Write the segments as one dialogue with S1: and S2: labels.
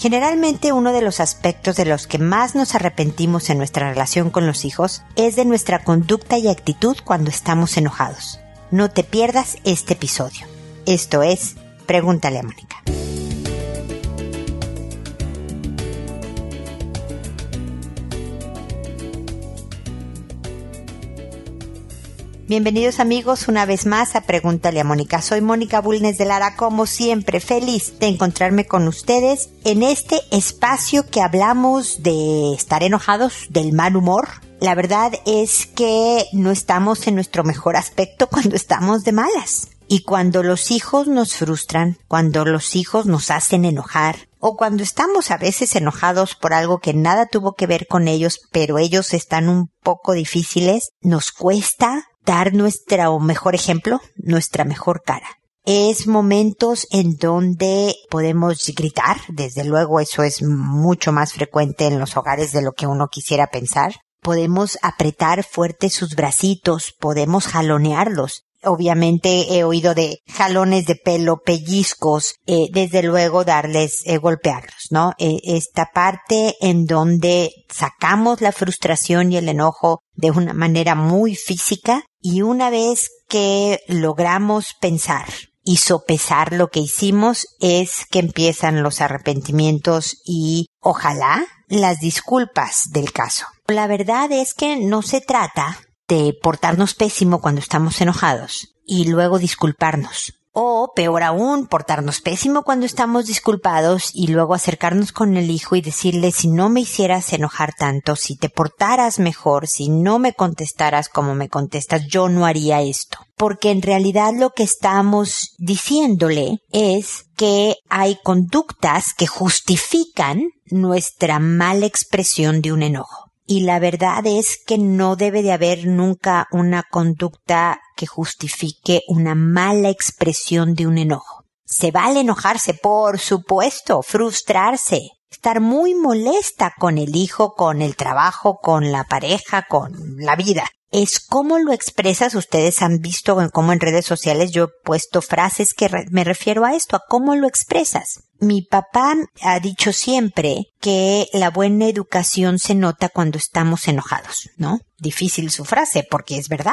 S1: Generalmente uno de los aspectos de los que más nos arrepentimos en nuestra relación con los hijos es de nuestra conducta y actitud cuando estamos enojados. No te pierdas este episodio. Esto es, pregúntale a Mónica. Bienvenidos amigos una vez más a Pregúntale a Mónica. Soy Mónica Bulnes de Lara, como siempre, feliz de encontrarme con ustedes en este espacio que hablamos de estar enojados, del mal humor. La verdad es que no estamos en nuestro mejor aspecto cuando estamos de malas. Y cuando los hijos nos frustran, cuando los hijos nos hacen enojar, o cuando estamos a veces enojados por algo que nada tuvo que ver con ellos, pero ellos están un poco difíciles, nos cuesta dar nuestro mejor ejemplo, nuestra mejor cara. Es momentos en donde podemos gritar, desde luego eso es mucho más frecuente en los hogares de lo que uno quisiera pensar. Podemos apretar fuerte sus bracitos, podemos jalonearlos, obviamente he oído de jalones de pelo, pellizcos, eh, desde luego darles, eh, golpearlos, ¿no? Eh, esta parte en donde sacamos la frustración y el enojo de una manera muy física y una vez que logramos pensar y sopesar lo que hicimos es que empiezan los arrepentimientos y ojalá las disculpas del caso. La verdad es que no se trata de portarnos pésimo cuando estamos enojados y luego disculparnos. O, peor aún, portarnos pésimo cuando estamos disculpados y luego acercarnos con el hijo y decirle si no me hicieras enojar tanto, si te portaras mejor, si no me contestaras como me contestas, yo no haría esto. Porque en realidad lo que estamos diciéndole es que hay conductas que justifican nuestra mala expresión de un enojo y la verdad es que no debe de haber nunca una conducta que justifique una mala expresión de un enojo. Se vale enojarse, por supuesto, frustrarse, estar muy molesta con el hijo, con el trabajo, con la pareja, con la vida es cómo lo expresas. Ustedes han visto cómo en redes sociales yo he puesto frases que me refiero a esto, a cómo lo expresas. Mi papá ha dicho siempre que la buena educación se nota cuando estamos enojados, ¿no? Difícil su frase porque es verdad.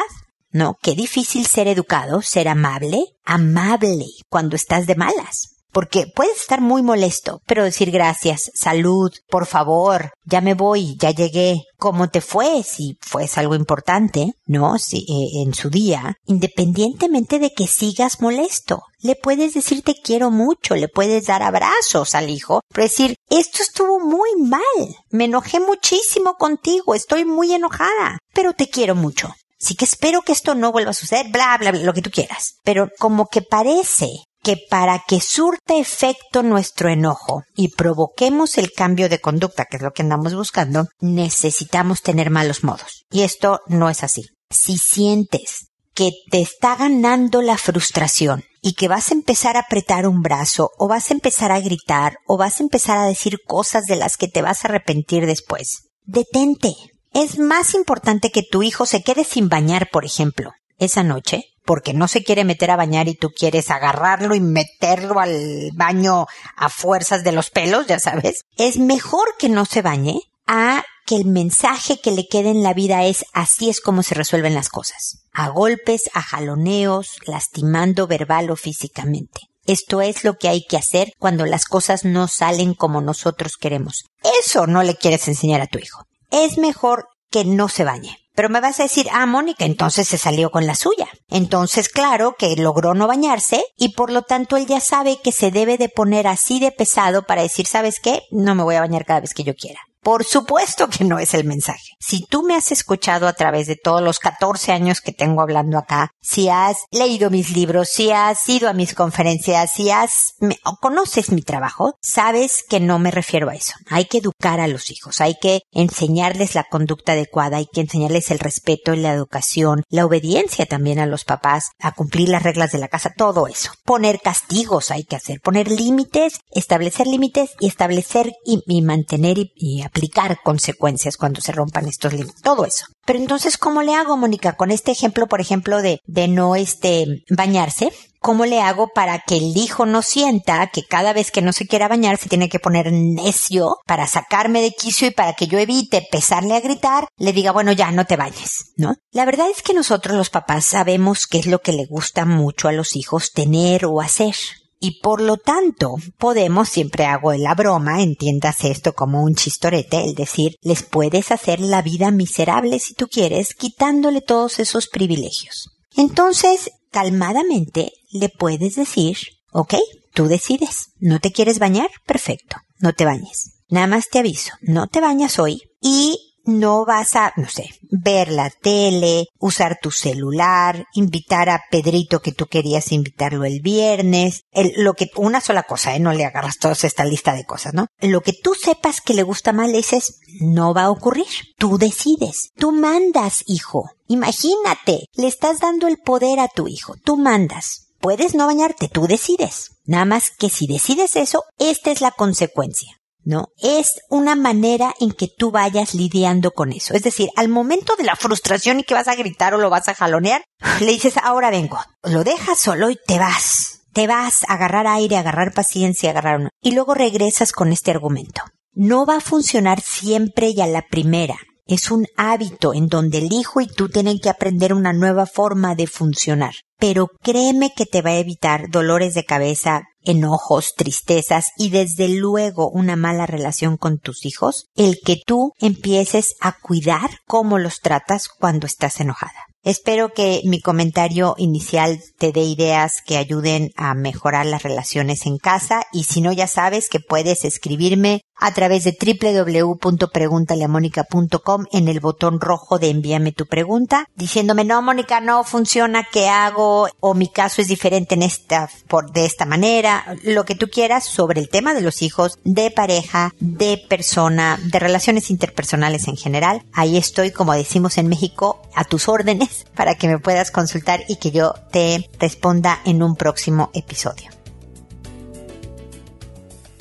S1: No, qué difícil ser educado, ser amable, amable cuando estás de malas porque puedes estar muy molesto, pero decir gracias, salud, por favor, ya me voy, ya llegué, cómo te fue, si fue algo importante, ¿no? Si, eh, en su día, independientemente de que sigas molesto. Le puedes decir te quiero mucho, le puedes dar abrazos al hijo, pero decir, esto estuvo muy mal, me enojé muchísimo contigo, estoy muy enojada, pero te quiero mucho. Así que espero que esto no vuelva a suceder, bla, bla, bla, lo que tú quieras. Pero como que parece que para que surta efecto nuestro enojo y provoquemos el cambio de conducta, que es lo que andamos buscando, necesitamos tener malos modos. Y esto no es así. Si sientes que te está ganando la frustración y que vas a empezar a apretar un brazo o vas a empezar a gritar o vas a empezar a decir cosas de las que te vas a arrepentir después, detente. Es más importante que tu hijo se quede sin bañar, por ejemplo, esa noche, porque no se quiere meter a bañar y tú quieres agarrarlo y meterlo al baño a fuerzas de los pelos, ya sabes, es mejor que no se bañe a que el mensaje que le quede en la vida es así es como se resuelven las cosas. A golpes, a jaloneos, lastimando verbal o físicamente. Esto es lo que hay que hacer cuando las cosas no salen como nosotros queremos. Eso no le quieres enseñar a tu hijo. Es mejor que no se bañe. Pero me vas a decir, ah, Mónica, entonces se salió con la suya. Entonces, claro que logró no bañarse y por lo tanto él ya sabe que se debe de poner así de pesado para decir, ¿sabes qué? No me voy a bañar cada vez que yo quiera. Por supuesto que no es el mensaje. Si tú me has escuchado a través de todos los 14 años que tengo hablando acá, si has leído mis libros, si has ido a mis conferencias, si has o conoces mi trabajo, sabes que no me refiero a eso. Hay que educar a los hijos, hay que enseñarles la conducta adecuada, hay que enseñarles el respeto y la educación, la obediencia también a los papás, a cumplir las reglas de la casa, todo eso. Poner castigos hay que hacer, poner límites, establecer límites y establecer y, mantener y, y implicar consecuencias cuando se rompan estos límites, todo eso. Pero entonces, ¿cómo le hago, Mónica? Con este ejemplo, por ejemplo, de, de no este, bañarse, ¿cómo le hago para que el hijo no sienta que cada vez que no se quiera bañar se tiene que poner necio para sacarme de quicio y para que yo evite empezarle a gritar, le diga, bueno, ya no te bañes, ¿no? La verdad es que nosotros los papás sabemos qué es lo que le gusta mucho a los hijos tener o hacer y por lo tanto podemos, siempre hago la broma, entiendas esto como un chistorete, el decir, les puedes hacer la vida miserable si tú quieres, quitándole todos esos privilegios. Entonces, calmadamente le puedes decir, ok, tú decides, ¿no te quieres bañar? Perfecto, no te bañes. Nada más te aviso, no te bañas hoy y no vas a, no sé, ver la tele, usar tu celular, invitar a Pedrito que tú querías invitarlo el viernes, lo que, una sola cosa, ¿eh? no le agarras toda esta lista de cosas, ¿no? Lo que tú sepas que le gusta más, le dices, no va a ocurrir. Tú decides, tú mandas, hijo. Imagínate, le estás dando el poder a tu hijo, tú mandas. Puedes no bañarte, tú decides. Nada más que si decides eso, esta es la consecuencia. ¿No? Es una manera en que tú vayas lidiando con eso. Es decir, al momento de la frustración y que vas a gritar o lo vas a jalonear, le dices, ahora vengo. Lo dejas solo y te vas. Te vas a agarrar aire, a agarrar paciencia, agarrar uno. Y luego regresas con este argumento. No va a funcionar siempre y a la primera. Es un hábito en donde el hijo y tú tienen que aprender una nueva forma de funcionar. Pero créeme que te va a evitar dolores de cabeza, enojos, tristezas y desde luego una mala relación con tus hijos, el que tú empieces a cuidar cómo los tratas cuando estás enojada. Espero que mi comentario inicial te dé ideas que ayuden a mejorar las relaciones en casa y si no ya sabes que puedes escribirme a través de www.preguntaleamónica.com en el botón rojo de envíame tu pregunta diciéndome no Mónica no funciona qué hago o mi caso es diferente en esta por de esta manera lo que tú quieras sobre el tema de los hijos de pareja de persona de relaciones interpersonales en general ahí estoy como decimos en México a tus órdenes para que me puedas consultar y que yo te responda en un próximo episodio.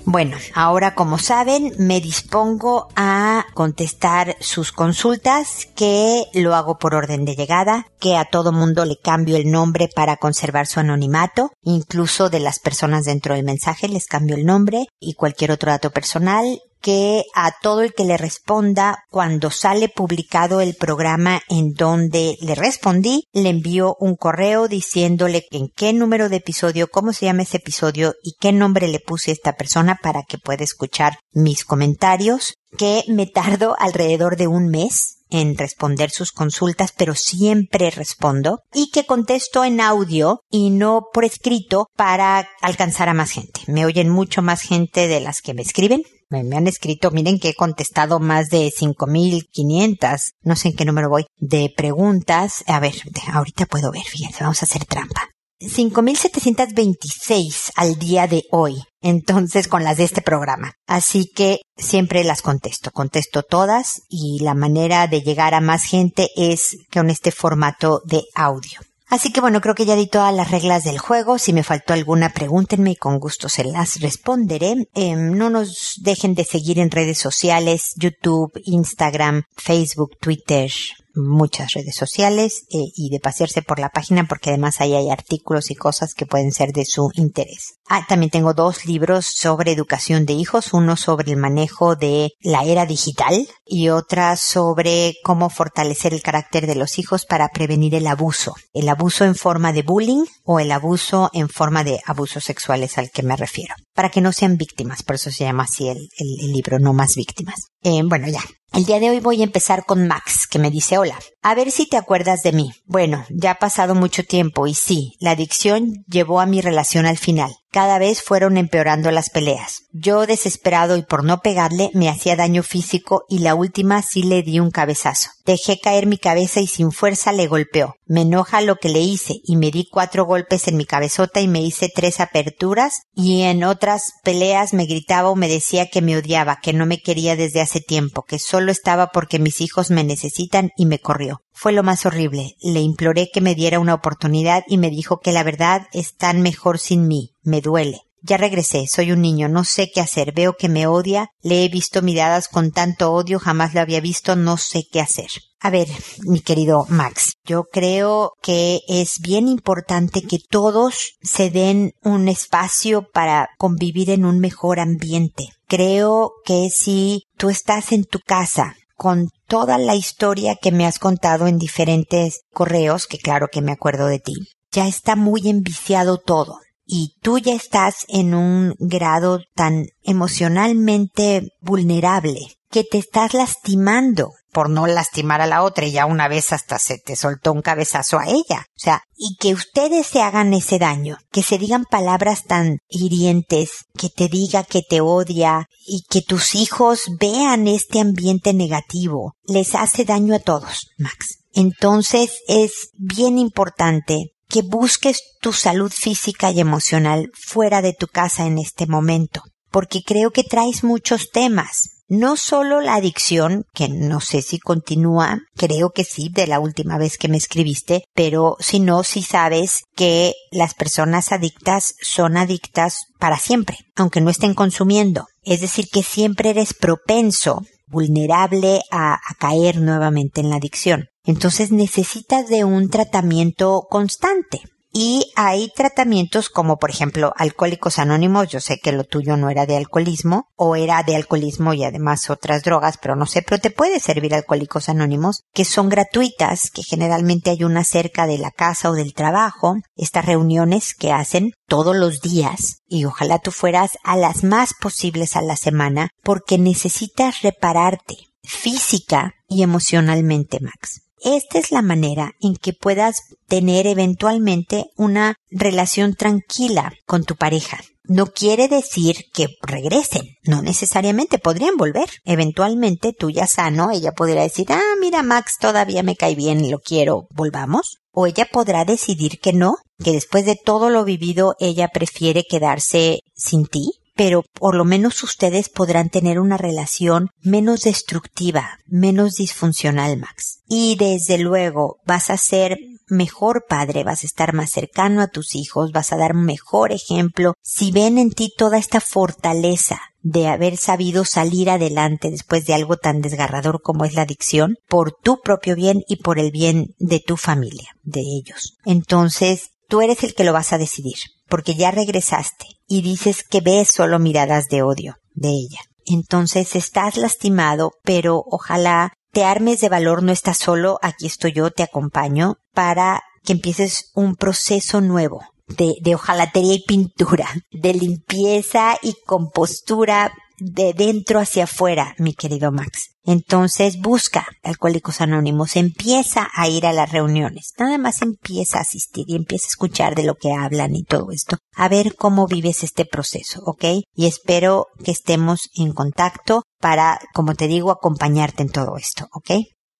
S1: Bueno, ahora como saben, me dispongo a contestar sus consultas, que lo hago por orden de llegada, que a todo mundo le cambio el nombre para conservar su anonimato, incluso de las personas dentro del mensaje les cambio el nombre y cualquier otro dato personal que a todo el que le responda cuando sale publicado el programa en donde le respondí, le envío un correo diciéndole en qué número de episodio, cómo se llama ese episodio y qué nombre le puse a esta persona para que pueda escuchar mis comentarios, que me tardo alrededor de un mes en responder sus consultas, pero siempre respondo y que contesto en audio y no por escrito para alcanzar a más gente. Me oyen mucho más gente de las que me escriben. Me, han escrito, miren que he contestado más de 5500, no sé en qué número voy, de preguntas. A ver, ahorita puedo ver, fíjense, vamos a hacer trampa. 5.726 al día de hoy, entonces con las de este programa. Así que siempre las contesto, contesto todas y la manera de llegar a más gente es con este formato de audio. Así que bueno, creo que ya di todas las reglas del juego. Si me faltó alguna, pregúntenme y con gusto se las responderé. Em, no nos dejen de seguir en redes sociales, YouTube, Instagram, Facebook, Twitter, muchas redes sociales eh, y de pasearse por la página porque además ahí hay artículos y cosas que pueden ser de su interés. Ah, también tengo dos libros sobre educación de hijos, uno sobre el manejo de la era digital y otra sobre cómo fortalecer el carácter de los hijos para prevenir el abuso, el abuso en forma de bullying o el abuso en forma de abusos sexuales al que me refiero, para que no sean víctimas, por eso se llama así el, libro, no más víctimas. Eh, bueno, ya, el día de hoy voy a empezar con Max, que me dice hola. A ver si te acuerdas de mí. Bueno, ya ha pasado mucho tiempo y sí, la adicción llevó a mi relación al final. Cada vez fueron empeorando las peleas. Yo desesperado y por no pegarle me hacía daño físico y la última sí le di un cabezazo. Dejé caer mi cabeza y sin fuerza le golpeó. Me enoja lo que le hice y me di cuatro golpes en mi cabezota y me hice tres aperturas y en otras peleas me gritaba o me decía que me odiaba, que no me quería desde hace tiempo, que solo estaba porque mis hijos me necesitan y me corrió. Fue lo más horrible. Le imploré que me diera una oportunidad y me dijo que la verdad están mejor sin mí. Me duele. Ya regresé, soy un niño, no sé qué hacer, veo que me odia, le he visto miradas con tanto odio, jamás lo había visto, no sé qué hacer. A ver, mi querido Max, yo creo que es bien importante que todos se den un espacio para convivir en un mejor ambiente. Creo que si tú estás en tu casa con toda la historia que me has contado en diferentes correos, que claro que me acuerdo de ti, ya está muy enviciado todo y tú ya estás en un grado tan emocionalmente vulnerable que te estás lastimando por no lastimar a la otra y ya una vez hasta se te soltó un cabezazo a ella. O sea, y que ustedes se hagan ese daño, que se digan palabras tan hirientes, que te diga que te odia y que tus hijos vean este ambiente negativo, les hace daño a todos, Max. Entonces es bien importante que busques tu salud física y emocional fuera de tu casa en este momento, porque creo que traes muchos temas no solo la adicción, que no sé si continúa, creo que sí, de la última vez que me escribiste, pero si no, si sabes que las personas adictas son adictas para siempre, aunque no estén consumiendo. Es decir, que siempre eres propenso, vulnerable a, a caer nuevamente en la adicción. Entonces necesitas de un tratamiento constante. Y hay tratamientos como por ejemplo alcohólicos anónimos, yo sé que lo tuyo no era de alcoholismo o era de alcoholismo y además otras drogas, pero no sé, pero te puede servir alcohólicos anónimos que son gratuitas, que generalmente hay una cerca de la casa o del trabajo, estas reuniones que hacen todos los días y ojalá tú fueras a las más posibles a la semana porque necesitas repararte física y emocionalmente, Max. Esta es la manera en que puedas tener eventualmente una relación tranquila con tu pareja. No quiere decir que regresen, no necesariamente podrían volver. Eventualmente tú ya sano, ella podría decir, ah, mira Max, todavía me cae bien, lo quiero, volvamos. O ella podrá decidir que no, que después de todo lo vivido ella prefiere quedarse sin ti pero por lo menos ustedes podrán tener una relación menos destructiva, menos disfuncional, Max. Y desde luego vas a ser mejor padre, vas a estar más cercano a tus hijos, vas a dar mejor ejemplo si ven en ti toda esta fortaleza de haber sabido salir adelante después de algo tan desgarrador como es la adicción, por tu propio bien y por el bien de tu familia, de ellos. Entonces, tú eres el que lo vas a decidir porque ya regresaste y dices que ves solo miradas de odio de ella. Entonces estás lastimado, pero ojalá te armes de valor, no estás solo, aquí estoy yo, te acompaño, para que empieces un proceso nuevo de, de hojalatería y pintura, de limpieza y compostura de dentro hacia afuera, mi querido Max. Entonces busca Alcohólicos Anónimos, empieza a ir a las reuniones, nada más empieza a asistir y empieza a escuchar de lo que hablan y todo esto, a ver cómo vives este proceso, ¿ok? Y espero que estemos en contacto para, como te digo, acompañarte en todo esto, ¿ok?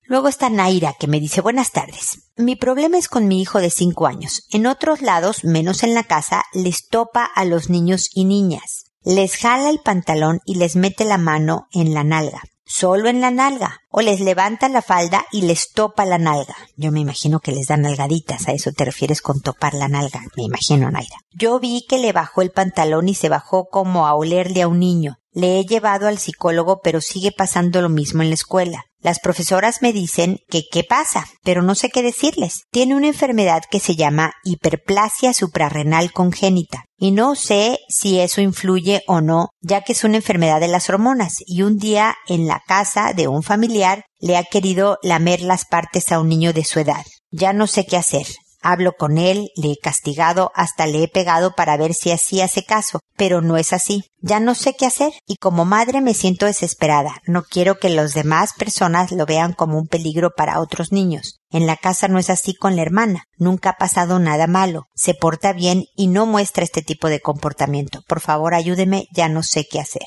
S1: Luego está Naira, que me dice buenas tardes. Mi problema es con mi hijo de cinco años. En otros lados, menos en la casa, les topa a los niños y niñas les jala el pantalón y les mete la mano en la nalga, solo en la nalga, o les levanta la falda y les topa la nalga. Yo me imagino que les dan nalgaditas, a eso te refieres con topar la nalga, me imagino, Naira. Yo vi que le bajó el pantalón y se bajó como a olerle a un niño. Le he llevado al psicólogo, pero sigue pasando lo mismo en la escuela. Las profesoras me dicen que qué pasa, pero no sé qué decirles. Tiene una enfermedad que se llama hiperplasia suprarrenal congénita y no sé si eso influye o no, ya que es una enfermedad de las hormonas y un día en la casa de un familiar le ha querido lamer las partes a un niño de su edad. Ya no sé qué hacer. Hablo con él, le he castigado, hasta le he pegado para ver si así hace caso, pero no es así. Ya no sé qué hacer y como madre me siento desesperada. No quiero que las demás personas lo vean como un peligro para otros niños. En la casa no es así con la hermana. Nunca ha pasado nada malo. Se porta bien y no muestra este tipo de comportamiento. Por favor, ayúdeme, ya no sé qué hacer.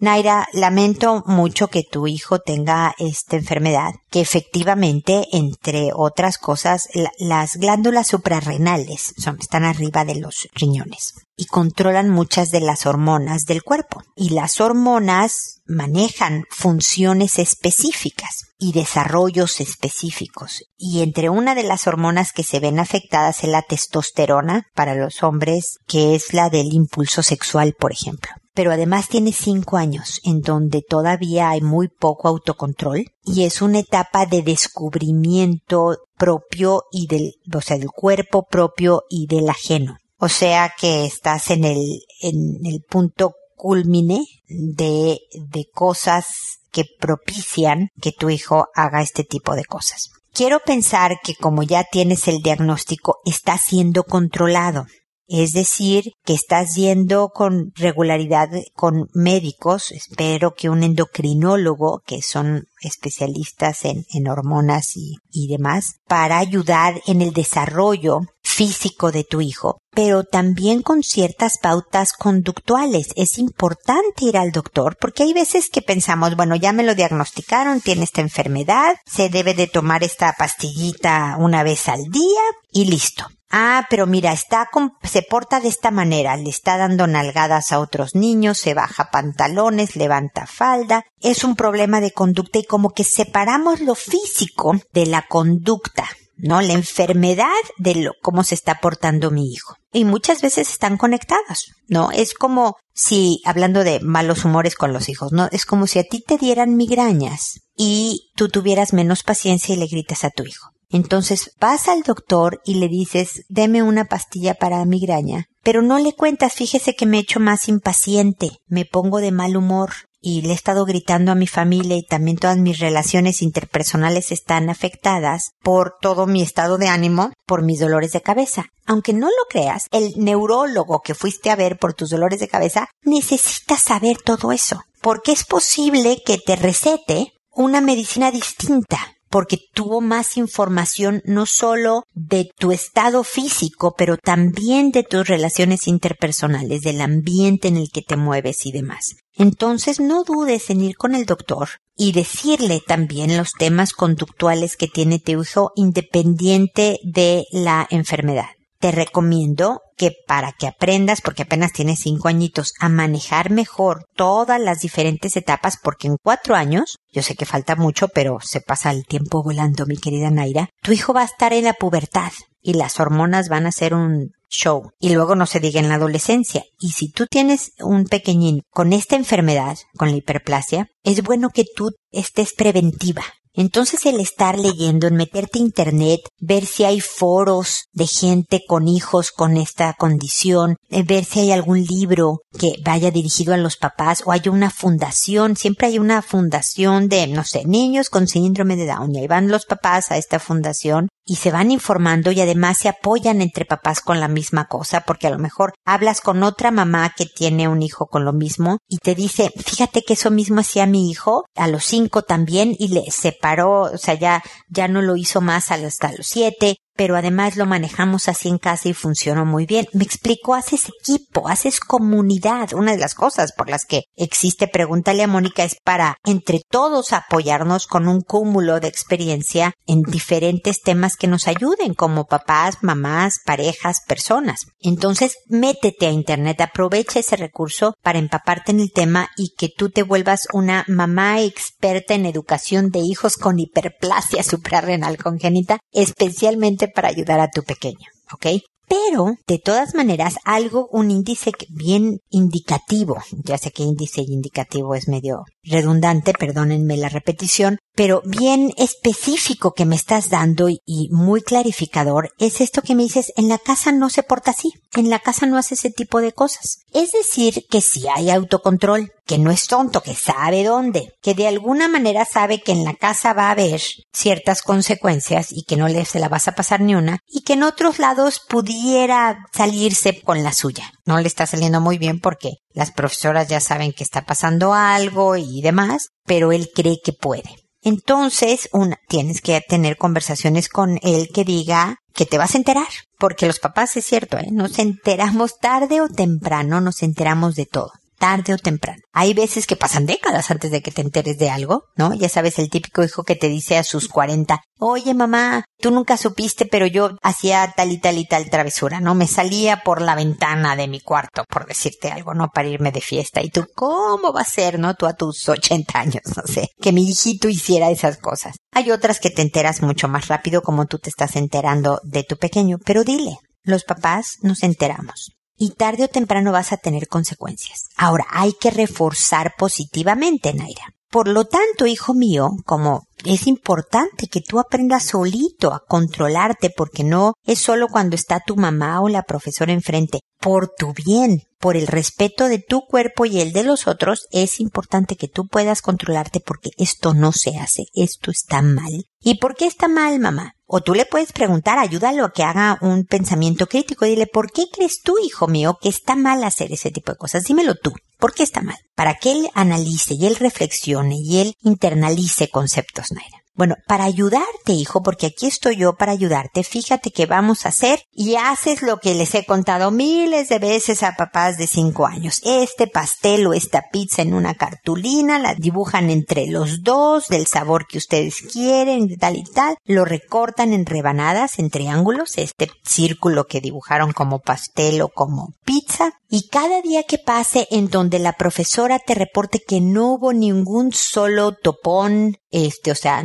S1: Naira, lamento mucho que tu hijo tenga esta enfermedad, que efectivamente, entre otras cosas, las glándulas suprarrenales son, están arriba de los riñones y controlan muchas de las hormonas del cuerpo. Y las hormonas manejan funciones específicas y desarrollos específicos. Y entre una de las hormonas que se ven afectadas es la testosterona para los hombres, que es la del impulso sexual, por ejemplo pero además tiene cinco años en donde todavía hay muy poco autocontrol y es una etapa de descubrimiento propio y del, o sea, del cuerpo propio y del ajeno. O sea que estás en el, en el punto culmine de, de cosas que propician que tu hijo haga este tipo de cosas. Quiero pensar que como ya tienes el diagnóstico, está siendo controlado. Es decir, que estás yendo con regularidad con médicos, espero que un endocrinólogo, que son especialistas en, hormonas y, y demás, para ayudar en el desarrollo físico de tu hijo, pero también con ciertas pautas conductuales. Es importante ir al doctor porque hay veces que pensamos, bueno, ya me lo diagnosticaron, tiene esta enfermedad, se debe de tomar esta pastillita una vez al día y listo. Ah, pero mira, está se porta de esta manera, le está dando nalgadas a otros niños, se baja pantalones, levanta falda. Es un problema de conducta y como que separamos lo físico de la conducta, ¿no? La enfermedad de lo, cómo se está portando mi hijo. Y muchas veces están conectadas, ¿no? Es como si, hablando de malos humores con los hijos, ¿no? Es como si a ti te dieran migrañas y tú tuvieras menos paciencia y le gritas a tu hijo. Entonces vas al doctor y le dices, deme una pastilla para migraña, pero no le cuentas, fíjese que me he hecho más impaciente, me pongo de mal humor y le he estado gritando a mi familia y también todas mis relaciones interpersonales están afectadas por todo mi estado de ánimo, por mis dolores de cabeza. Aunque no lo creas, el neurólogo que fuiste a ver por tus dolores de cabeza necesita saber todo eso, porque es posible que te recete una medicina distinta porque tuvo más información no solo de tu estado físico, pero también de tus relaciones interpersonales, del ambiente en el que te mueves y demás. Entonces no dudes en ir con el doctor y decirle también los temas conductuales que tiene tu hijo independiente de la enfermedad te recomiendo que para que aprendas, porque apenas tienes cinco añitos, a manejar mejor todas las diferentes etapas, porque en cuatro años, yo sé que falta mucho, pero se pasa el tiempo volando, mi querida Naira, tu hijo va a estar en la pubertad y las hormonas van a ser un show. Y luego no se diga en la adolescencia. Y si tú tienes un pequeñín con esta enfermedad, con la hiperplasia, es bueno que tú estés preventiva. Entonces el estar leyendo, en meterte a internet, ver si hay foros de gente con hijos con esta condición, eh, ver si hay algún libro que vaya dirigido a los papás o hay una fundación, siempre hay una fundación de, no sé, niños con síndrome de Down y ahí van los papás a esta fundación y se van informando y además se apoyan entre papás con la misma cosa, porque a lo mejor hablas con otra mamá que tiene un hijo con lo mismo y te dice, fíjate que eso mismo hacía mi hijo a los cinco también y le separó, o sea, ya, ya no lo hizo más hasta los siete pero además lo manejamos así en casa y funcionó muy bien. Me explico, haces equipo, haces comunidad. Una de las cosas por las que existe Pregúntale a Mónica es para entre todos apoyarnos con un cúmulo de experiencia en diferentes temas que nos ayuden como papás, mamás, parejas, personas. Entonces, métete a internet, aprovecha ese recurso para empaparte en el tema y que tú te vuelvas una mamá experta en educación de hijos con hiperplasia suprarrenal congénita, especialmente para ayudar a tu pequeño, ¿ok? Pero, de todas maneras, algo, un índice bien indicativo, ya sé que índice indicativo es medio redundante, perdónenme la repetición, pero bien específico que me estás dando y, muy clarificador es esto que me dices, en la casa no se porta así, en la casa no hace ese tipo de cosas. Es decir, que si hay autocontrol, que no es tonto, que sabe dónde, que de alguna manera sabe que en la casa va a haber ciertas consecuencias y que no le se la vas a pasar ni una, y que en otros lados pudiera salirse con la suya. No le está saliendo muy bien porque las profesoras ya saben que está pasando algo y demás, pero él cree que puede. Entonces, una, tienes que tener conversaciones con él que diga que te vas a enterar, porque los papás es cierto, ¿eh? nos enteramos tarde o temprano, nos enteramos de todo. Tarde o temprano. Hay veces que pasan décadas antes de que te enteres de algo, ¿no? Ya sabes, el típico hijo que te dice a sus 40, oye mamá, tú nunca supiste, pero yo hacía tal y tal y tal travesura, ¿no? Me salía por la ventana de mi cuarto, por decirte algo, ¿no? Para irme de fiesta. Y tú, ¿cómo va a ser, no? Tú a tus 80 años, no sé, que mi hijito hiciera esas cosas. Hay otras que te enteras mucho más rápido como tú te estás enterando de tu pequeño, pero dile, los papás nos enteramos y tarde o temprano vas a tener consecuencias. Ahora, hay que reforzar positivamente, Naira. Por lo tanto, hijo mío, como es importante que tú aprendas solito a controlarte porque no es solo cuando está tu mamá o la profesora enfrente. Por tu bien, por el respeto de tu cuerpo y el de los otros, es importante que tú puedas controlarte porque esto no se hace, esto está mal. ¿Y por qué está mal, mamá? O tú le puedes preguntar, ayúdalo a que haga un pensamiento crítico dile, ¿por qué crees tú, hijo mío, que está mal hacer ese tipo de cosas? Dímelo tú. ¿Por qué está mal? Para que él analice y él reflexione y él internalice conceptos, Naira. Bueno, para ayudarte, hijo, porque aquí estoy yo para ayudarte, fíjate que vamos a hacer y haces lo que les he contado miles de veces a papás de cinco años. Este pastel o esta pizza en una cartulina, la dibujan entre los dos del sabor que ustedes quieren, tal y tal, lo recortan en rebanadas, en triángulos, este círculo que dibujaron como pastel o como pizza, y cada día que pase en donde la profesora te reporte que no hubo ningún solo topón, este, o sea,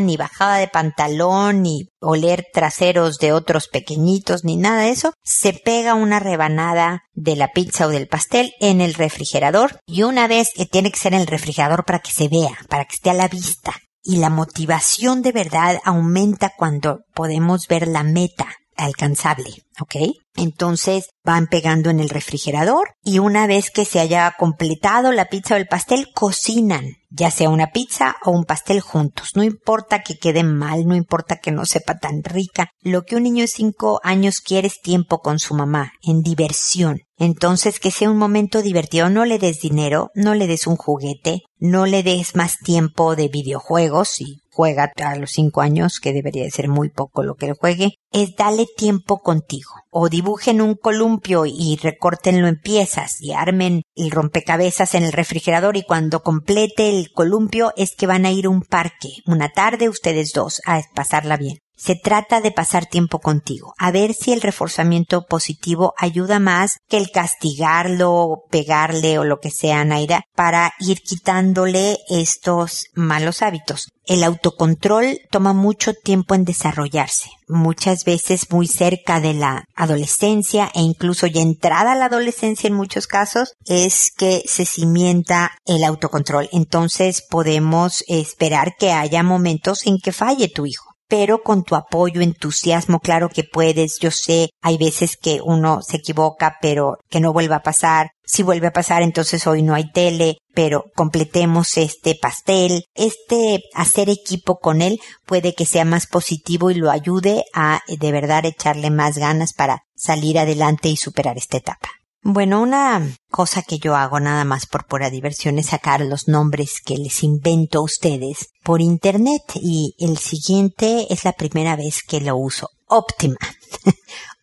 S1: ni bajada de pantalón, ni oler traseros de otros pequeñitos, ni nada de eso, se pega una rebanada de la pizza o del pastel en el refrigerador y una vez que tiene que ser en el refrigerador para que se vea, para que esté a la vista. Y la motivación de verdad aumenta cuando podemos ver la meta alcanzable, ¿ok? Entonces van pegando en el refrigerador y una vez que se haya completado la pizza o el pastel, cocinan, ya sea una pizza o un pastel juntos. No importa que quede mal, no importa que no sepa tan rica. Lo que un niño de cinco años quiere es tiempo con su mamá, en diversión. Entonces que sea un momento divertido, no le des dinero, no le des un juguete, no le des más tiempo de videojuegos y juega a los cinco años, que debería de ser muy poco lo que él juegue, es dale tiempo contigo. O dibujen un columpio y recórtenlo en piezas y armen el rompecabezas en el refrigerador y cuando complete el columpio es que van a ir a un parque, una tarde ustedes dos, a pasarla bien. Se trata de pasar tiempo contigo, a ver si el reforzamiento positivo ayuda más que el castigarlo, pegarle o lo que sea, Naira, para ir quitándole estos malos hábitos. El autocontrol toma mucho tiempo en desarrollarse, muchas veces muy cerca de la adolescencia e incluso ya entrada a la adolescencia en muchos casos es que se cimienta el autocontrol. Entonces podemos esperar que haya momentos en que falle tu hijo pero con tu apoyo, entusiasmo, claro que puedes, yo sé, hay veces que uno se equivoca, pero que no vuelva a pasar. Si vuelve a pasar, entonces hoy no hay tele, pero completemos este pastel. Este hacer equipo con él puede que sea más positivo y lo ayude a de verdad echarle más ganas para salir adelante y superar esta etapa. Bueno, una cosa que yo hago nada más por pura diversión es sacar los nombres que les invento a ustedes por internet y el siguiente es la primera vez que lo uso. Optima.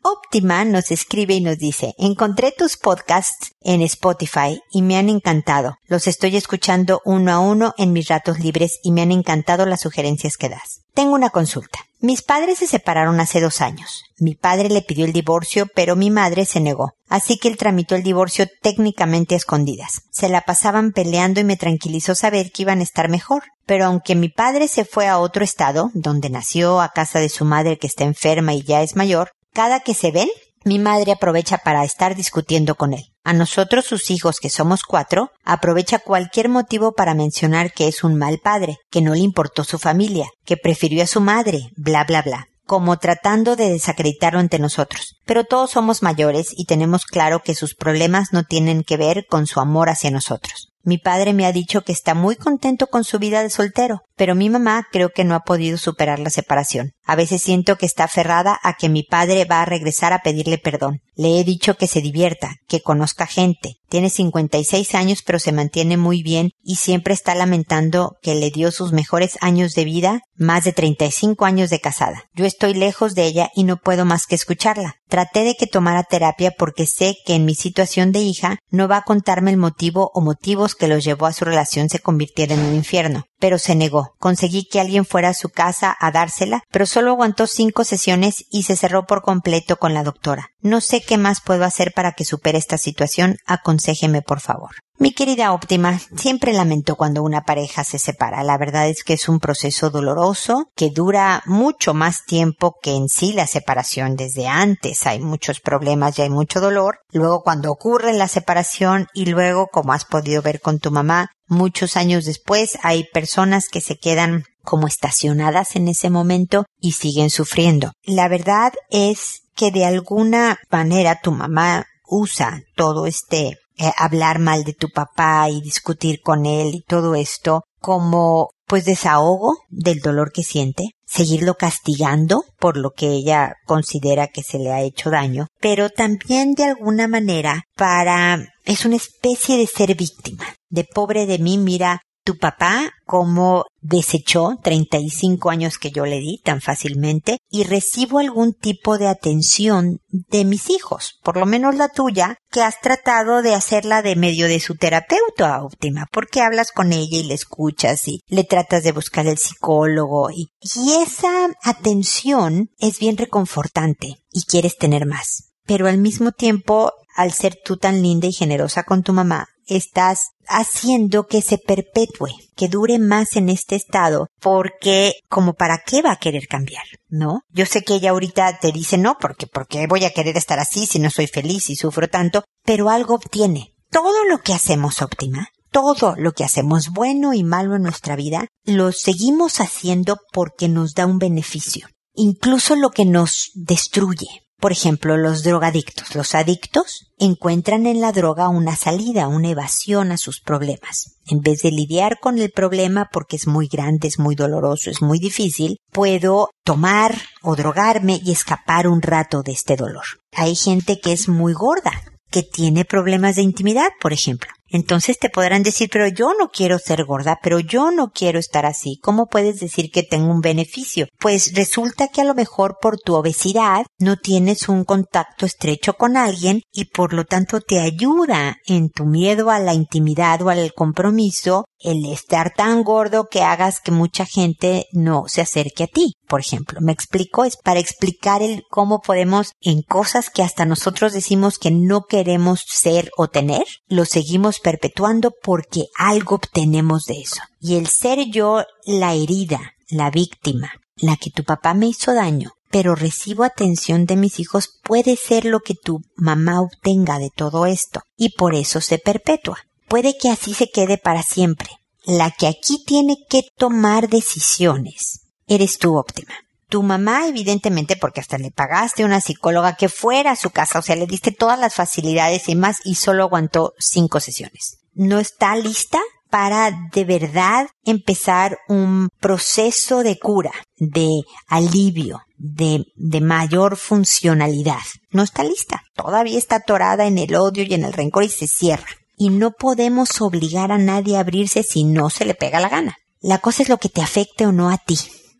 S1: Optima nos escribe y nos dice, encontré tus podcasts en Spotify y me han encantado. Los estoy escuchando uno a uno en mis ratos libres y me han encantado las sugerencias que das. Tengo una consulta. Mis padres se separaron hace dos años. Mi padre le pidió el divorcio, pero mi madre se negó. Así que él tramitó el divorcio técnicamente a escondidas. Se la pasaban peleando y me tranquilizó saber que iban a estar mejor. Pero aunque mi padre se fue a otro estado, donde nació, a casa de su madre que está enferma y ya es mayor, cada que se ven, mi madre aprovecha para estar discutiendo con él. A nosotros, sus hijos, que somos cuatro, aprovecha cualquier motivo para mencionar que es un mal padre, que no le importó su familia, que prefirió a su madre, bla bla bla como tratando de desacreditarlo ante nosotros. Pero todos somos mayores y tenemos claro que sus problemas no tienen que ver con su amor hacia nosotros. Mi padre me ha dicho que está muy contento con su vida de soltero, pero mi mamá creo que no ha podido superar la separación. A veces siento que está aferrada a que mi padre va a regresar a pedirle perdón. Le he dicho que se divierta, que conozca gente. Tiene 56 años pero se mantiene muy bien y siempre está lamentando que le dio sus mejores años de vida, más de 35 años de casada. Yo estoy lejos de ella y no puedo más que escucharla. Traté de que tomara terapia porque sé que en mi situación de hija no va a contarme el motivo o motivos que los llevó a su relación se convirtiera en un infierno pero se negó. Conseguí que alguien fuera a su casa a dársela, pero solo aguantó cinco sesiones y se cerró por completo con la doctora. No sé qué más puedo hacer para que supere esta situación. Aconséjeme, por favor. Mi querida óptima, siempre lamento cuando una pareja se separa. La verdad es que es un proceso doloroso que dura mucho más tiempo que en sí la separación. Desde antes hay muchos problemas y hay mucho dolor. Luego cuando ocurre la separación y luego, como has podido ver con tu mamá, muchos años después hay personas que se quedan como estacionadas en ese momento y siguen sufriendo. La verdad es que de alguna manera tu mamá usa todo este eh, hablar mal de tu papá y discutir con él y todo esto como pues desahogo del dolor que siente, seguirlo castigando por lo que ella considera que se le ha hecho daño, pero también de alguna manera para es una especie de ser víctima, de pobre de mí, mira tu papá como desechó 35 años que yo le di tan fácilmente y recibo algún tipo de atención de mis hijos, por lo menos la tuya, que has tratado de hacerla de medio de su terapeuta óptima, porque hablas con ella y le escuchas y le tratas de buscar el psicólogo y, y esa atención es bien reconfortante y quieres tener más. Pero al mismo tiempo, al ser tú tan linda y generosa con tu mamá, estás haciendo que se perpetúe, que dure más en este estado, porque como para qué va a querer cambiar, ¿no? Yo sé que ella ahorita te dice no, porque porque voy a querer estar así si no soy feliz y sufro tanto, pero algo obtiene. Todo lo que hacemos óptima, todo lo que hacemos bueno y malo en nuestra vida, lo seguimos haciendo porque nos da un beneficio, incluso lo que nos destruye. Por ejemplo, los drogadictos. Los adictos encuentran en la droga una salida, una evasión a sus problemas. En vez de lidiar con el problema porque es muy grande, es muy doloroso, es muy difícil, puedo tomar o drogarme y escapar un rato de este dolor. Hay gente que es muy gorda, que tiene problemas de intimidad, por ejemplo. Entonces te podrán decir, pero yo no quiero ser gorda, pero yo no quiero estar así. ¿Cómo puedes decir que tengo un beneficio? Pues resulta que a lo mejor por tu obesidad no tienes un contacto estrecho con alguien y por lo tanto te ayuda en tu miedo a la intimidad o al compromiso el estar tan gordo que hagas que mucha gente no se acerque a ti. Por ejemplo, me explico, es para explicar el cómo podemos en cosas que hasta nosotros decimos que no queremos ser o tener, lo seguimos perpetuando porque algo obtenemos de eso. Y el ser yo la herida, la víctima, la que tu papá me hizo daño, pero recibo atención de mis hijos puede ser lo que tu mamá obtenga de todo esto y por eso se perpetúa. Puede que así se quede para siempre. La que aquí tiene que tomar decisiones eres tú óptima. Tu mamá, evidentemente, porque hasta le pagaste una psicóloga que fuera a su casa, o sea, le diste todas las facilidades y más y solo aguantó cinco sesiones. ¿No está lista para de verdad empezar un proceso de cura, de alivio, de, de mayor funcionalidad? No está lista. Todavía está atorada en el odio y en el rencor y se cierra. Y no podemos obligar a nadie a abrirse si no se le pega la gana. La cosa es lo que te afecte o no a ti.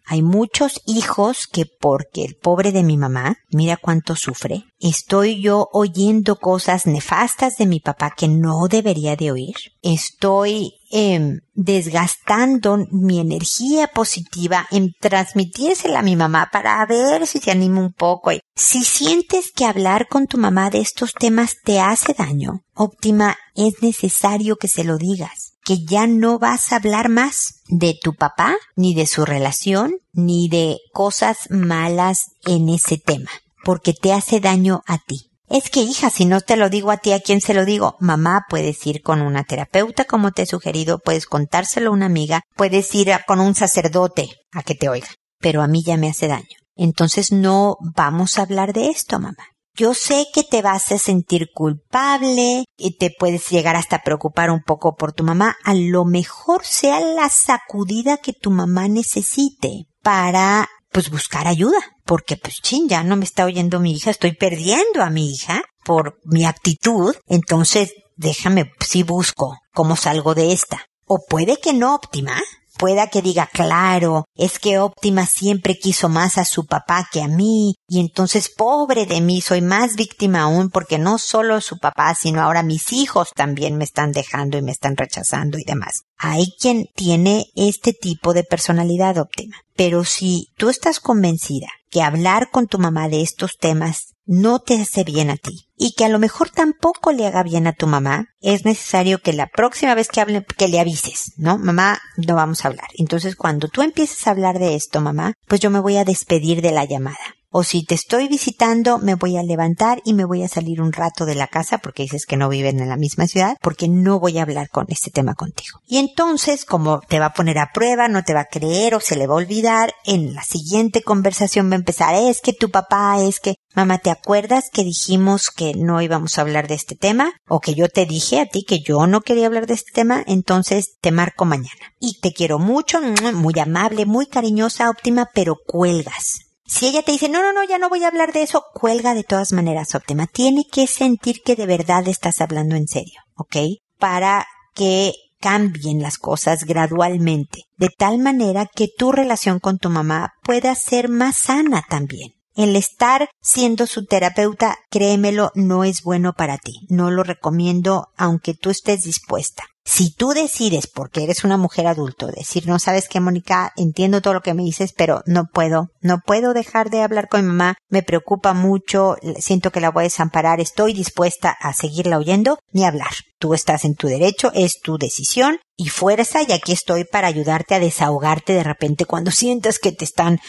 S1: Hay muchos hijos que porque el pobre de mi mamá, mira cuánto sufre, estoy yo oyendo cosas nefastas de mi papá que no debería de oír. Estoy eh, desgastando mi energía positiva en transmitírsela a mi mamá para ver si se anima un poco. Si sientes que hablar con tu mamá de estos temas te hace daño, óptima, es necesario que se lo digas que ya no vas a hablar más de tu papá, ni de su relación, ni de cosas malas en ese tema, porque te hace daño a ti. Es que hija, si no te lo digo a ti, ¿a quién se lo digo? Mamá, puedes ir con una terapeuta como te he sugerido, puedes contárselo a una amiga, puedes ir con un sacerdote a que te oiga, pero a mí ya me hace daño. Entonces no vamos a hablar de esto, mamá. Yo sé que te vas a sentir culpable y te puedes llegar hasta preocupar un poco por tu mamá. A lo mejor sea la sacudida que tu mamá necesite para pues buscar ayuda, porque pues chin, ya no me está oyendo mi hija, estoy perdiendo a mi hija por mi actitud, entonces déjame si busco cómo salgo de esta. O puede que no óptima, pueda que diga, claro, es que Óptima siempre quiso más a su papá que a mí, y entonces pobre de mí, soy más víctima aún porque no solo su papá, sino ahora mis hijos también me están dejando y me están rechazando y demás. Hay quien tiene este tipo de personalidad óptima. Pero si tú estás convencida que hablar con tu mamá de estos temas no te hace bien a ti y que a lo mejor tampoco le haga bien a tu mamá, es necesario que la próxima vez que hable, que le avises, ¿no? Mamá, no vamos a hablar. Entonces cuando tú empieces a hablar de esto, mamá, pues yo me voy a despedir de la llamada o si te estoy visitando, me voy a levantar y me voy a salir un rato de la casa porque dices que no viven en la misma ciudad, porque no voy a hablar con este tema contigo. Y entonces, como te va a poner a prueba, no te va a creer o se le va a olvidar, en la siguiente conversación va a empezar, es que tu papá, es que Mamá, ¿te acuerdas que dijimos que no íbamos a hablar de este tema? O que yo te dije a ti que yo no quería hablar de este tema, entonces te marco mañana. Y te quiero mucho, muy amable, muy cariñosa, óptima, pero cuelgas. Si ella te dice, no, no, no, ya no voy a hablar de eso, cuelga de todas maneras, óptima. Tiene que sentir que de verdad estás hablando en serio, ¿ok? Para que cambien las cosas gradualmente, de tal manera que tu relación con tu mamá pueda ser más sana también. El estar siendo su terapeuta, créemelo, no es bueno para ti. No lo recomiendo aunque tú estés dispuesta. Si tú decides, porque eres una mujer adulto, decir, no sabes qué, Mónica, entiendo todo lo que me dices, pero no puedo, no puedo dejar de hablar con mi mamá, me preocupa mucho, siento que la voy a desamparar, estoy dispuesta a seguirla oyendo, ni hablar. Tú estás en tu derecho, es tu decisión y fuerza, y aquí estoy para ayudarte a desahogarte de repente cuando sientas que te están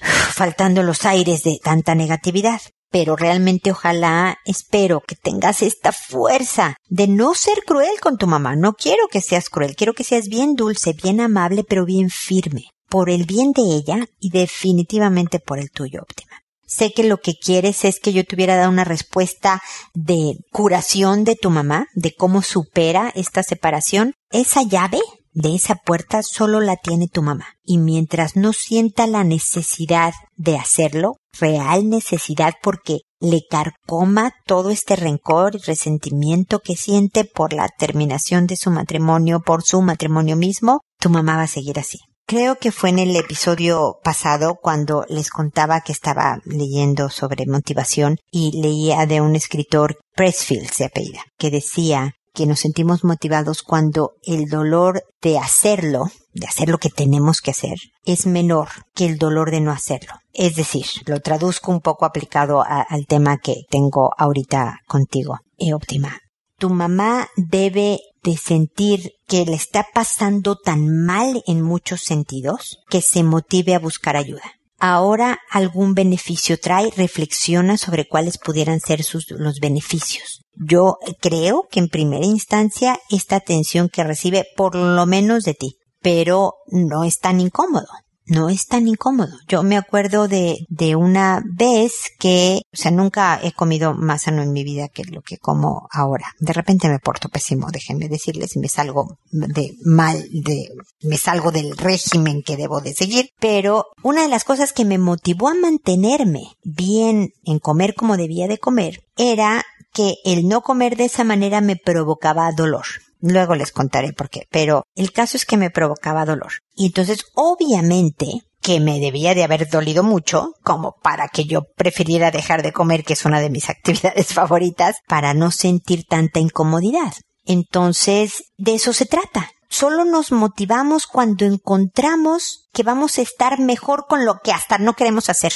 S1: faltando los aires de tanta negatividad pero realmente ojalá espero que tengas esta fuerza de no ser cruel con tu mamá. No quiero que seas cruel, quiero que seas bien dulce, bien amable, pero bien firme, por el bien de ella y definitivamente por el tuyo, óptima. Sé que lo que quieres es que yo te hubiera dado una respuesta de curación de tu mamá, de cómo supera esta separación. Esa llave de esa puerta solo la tiene tu mamá. Y mientras no sienta la necesidad de hacerlo, real necesidad porque le carcoma todo este rencor y resentimiento que siente por la terminación de su matrimonio, por su matrimonio mismo, tu mamá va a seguir así. Creo que fue en el episodio pasado cuando les contaba que estaba leyendo sobre motivación y leía de un escritor, Pressfield se apellida, que decía que nos sentimos motivados cuando el dolor de hacerlo, de hacer lo que tenemos que hacer, es menor que el dolor de no hacerlo. Es decir, lo traduzco un poco aplicado al tema que tengo ahorita contigo. Y óptima. Tu mamá debe de sentir que le está pasando tan mal en muchos sentidos que se motive a buscar ayuda ahora algún beneficio trae, reflexiona sobre cuáles pudieran ser sus, los beneficios. Yo creo que en primera instancia esta atención que recibe por lo menos de ti, pero no es tan incómodo no es tan incómodo. Yo me acuerdo de, de una vez que, o sea, nunca he comido más sano en mi vida que lo que como ahora. De repente me porto pésimo, déjenme decirles, me salgo de mal, de, me salgo del régimen que debo de seguir. Pero una de las cosas que me motivó a mantenerme bien en comer como debía de comer era que el no comer de esa manera me provocaba dolor. Luego les contaré por qué, pero el caso es que me provocaba dolor. Y entonces, obviamente, que me debía de haber dolido mucho, como para que yo prefiriera dejar de comer, que es una de mis actividades favoritas, para no sentir tanta incomodidad. Entonces, de eso se trata. Solo nos motivamos cuando encontramos que vamos a estar mejor con lo que hasta no queremos hacer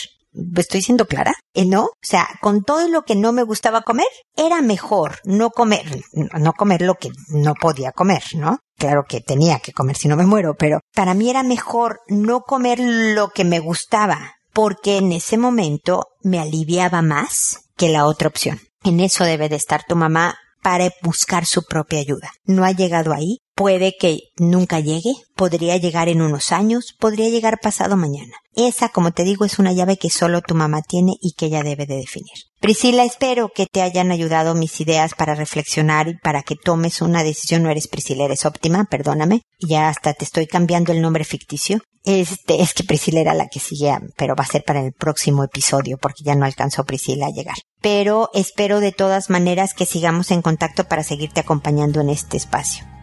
S1: estoy siendo clara, ¿Eh, ¿no? O sea, con todo lo que no me gustaba comer, era mejor no comer, no comer lo que no podía comer, ¿no? Claro que tenía que comer si no me muero, pero para mí era mejor no comer lo que me gustaba, porque en ese momento me aliviaba más que la otra opción. En eso debe de estar tu mamá para buscar su propia ayuda. No ha llegado ahí, Puede que nunca llegue, podría llegar en unos años, podría llegar pasado mañana. Esa, como te digo, es una llave que solo tu mamá tiene y que ella debe de definir. Priscila, espero que te hayan ayudado mis ideas para reflexionar y para que tomes una decisión. No eres Priscila, eres óptima, perdóname. Ya hasta te estoy cambiando el nombre ficticio. Este, es que Priscila era la que sigue, pero va a ser para el próximo episodio porque ya no alcanzó Priscila a llegar. Pero espero de todas maneras que sigamos en contacto para seguirte acompañando en este espacio